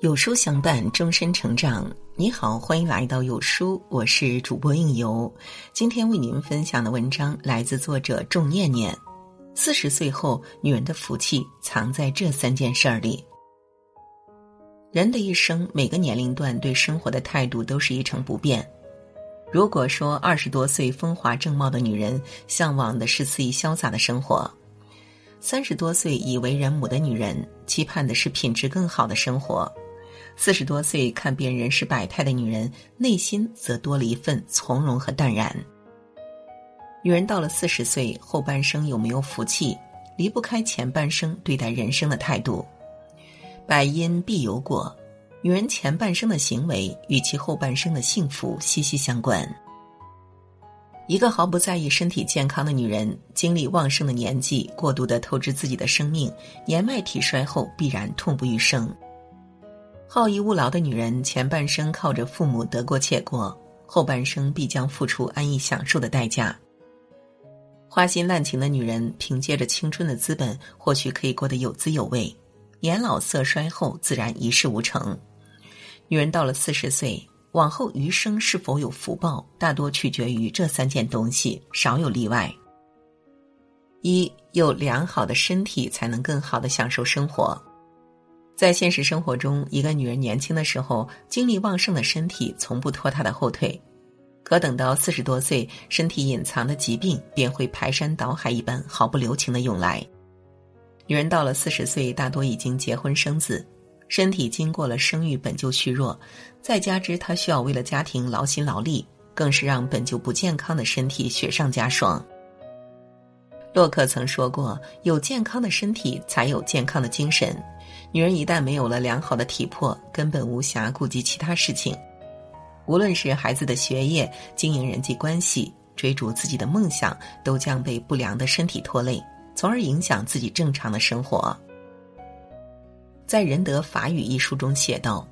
有书相伴，终身成长。你好，欢迎来到有书，我是主播应由。今天为您分享的文章来自作者仲念念。四十岁后，女人的福气藏在这三件事儿里。人的一生，每个年龄段对生活的态度都是一成不变。如果说二十多岁风华正茂的女人向往的是肆意潇洒的生活，三十多岁已为人母的女人期盼的是品质更好的生活。四十多岁看遍人世百态的女人，内心则多了一份从容和淡然。女人到了四十岁后半生有没有福气，离不开前半生对待人生的态度。百因必有果，女人前半生的行为与其后半生的幸福息息相关。一个毫不在意身体健康的女人，精力旺盛的年纪过度的透支自己的生命，年迈体衰后必然痛不欲生。好逸恶劳的女人，前半生靠着父母得过且过，后半生必将付出安逸享受的代价。花心滥情的女人，凭借着青春的资本，或许可以过得有滋有味；年老色衰后，自然一事无成。女人到了四十岁，往后余生是否有福报，大多取决于这三件东西，少有例外。一有良好的身体，才能更好的享受生活。在现实生活中，一个女人年轻的时候，精力旺盛的身体从不拖她的后腿；可等到四十多岁，身体隐藏的疾病便会排山倒海一般毫不留情的涌来。女人到了四十岁，大多已经结婚生子，身体经过了生育本就虚弱，再加之她需要为了家庭劳心劳力，更是让本就不健康的身体雪上加霜。洛克曾说过：“有健康的身体，才有健康的精神。”女人一旦没有了良好的体魄，根本无暇顾及其他事情。无论是孩子的学业、经营人际关系、追逐自己的梦想，都将被不良的身体拖累，从而影响自己正常的生活。在《仁德法语》一书中写道：“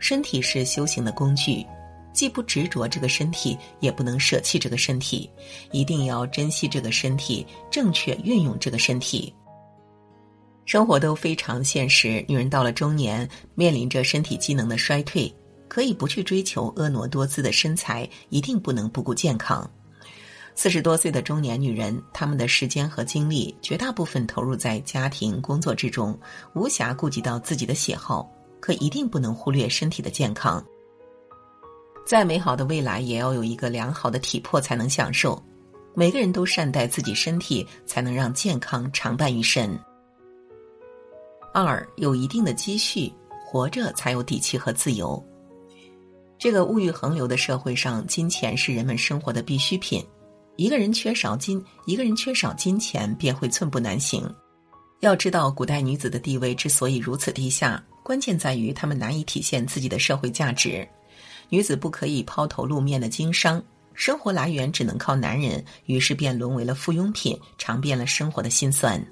身体是修行的工具，既不执着这个身体，也不能舍弃这个身体，一定要珍惜这个身体，正确运用这个身体。”生活都非常现实，女人到了中年，面临着身体机能的衰退，可以不去追求婀娜多姿的身材，一定不能不顾健康。四十多岁的中年女人，她们的时间和精力绝大部分投入在家庭工作之中，无暇顾及到自己的喜好，可一定不能忽略身体的健康。再美好的未来，也要有一个良好的体魄才能享受。每个人都善待自己身体，才能让健康常伴于身。二有一定的积蓄，活着才有底气和自由。这个物欲横流的社会上，金钱是人们生活的必需品。一个人缺少金，一个人缺少金钱，便会寸步难行。要知道，古代女子的地位之所以如此低下，关键在于她们难以体现自己的社会价值。女子不可以抛头露面的经商，生活来源只能靠男人，于是便沦为了附庸品，尝遍了生活的辛酸。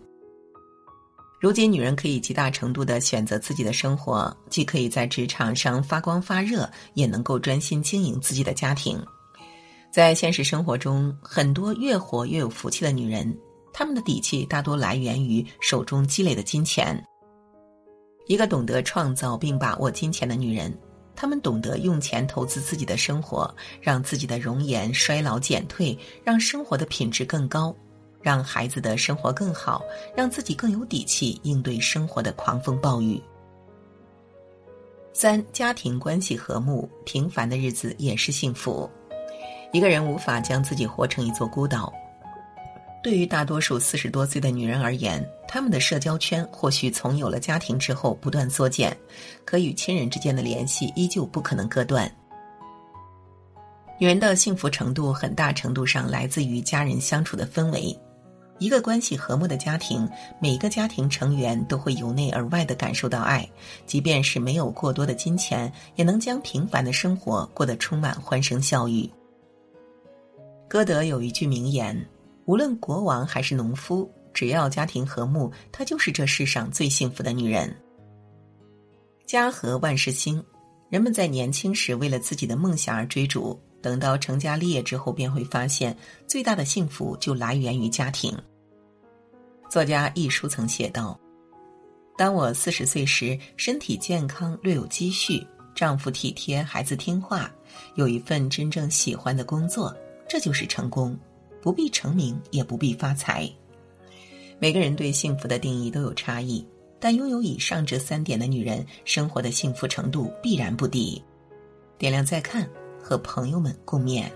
如今，女人可以极大程度的选择自己的生活，既可以在职场上发光发热，也能够专心经营自己的家庭。在现实生活中，很多越活越有福气的女人，她们的底气大多来源于手中积累的金钱。一个懂得创造并把握金钱的女人，她们懂得用钱投资自己的生活，让自己的容颜衰老减退，让生活的品质更高。让孩子的生活更好，让自己更有底气应对生活的狂风暴雨。三、家庭关系和睦，平凡的日子也是幸福。一个人无法将自己活成一座孤岛。对于大多数四十多岁的女人而言，她们的社交圈或许从有了家庭之后不断缩减，可与亲人之间的联系依旧不可能割断。女人的幸福程度很大程度上来自于家人相处的氛围。一个关系和睦的家庭，每个家庭成员都会由内而外的感受到爱，即便是没有过多的金钱，也能将平凡的生活过得充满欢声笑语。歌德有一句名言：“无论国王还是农夫，只要家庭和睦，她就是这世上最幸福的女人。”家和万事兴，人们在年轻时为了自己的梦想而追逐。等到成家立业之后，便会发现最大的幸福就来源于家庭。作家一书曾写道：“当我四十岁时，身体健康，略有积蓄，丈夫体贴，孩子听话，有一份真正喜欢的工作，这就是成功。不必成名，也不必发财。每个人对幸福的定义都有差异，但拥有以上这三点的女人，生活的幸福程度必然不低。点亮再看，和朋友们共勉。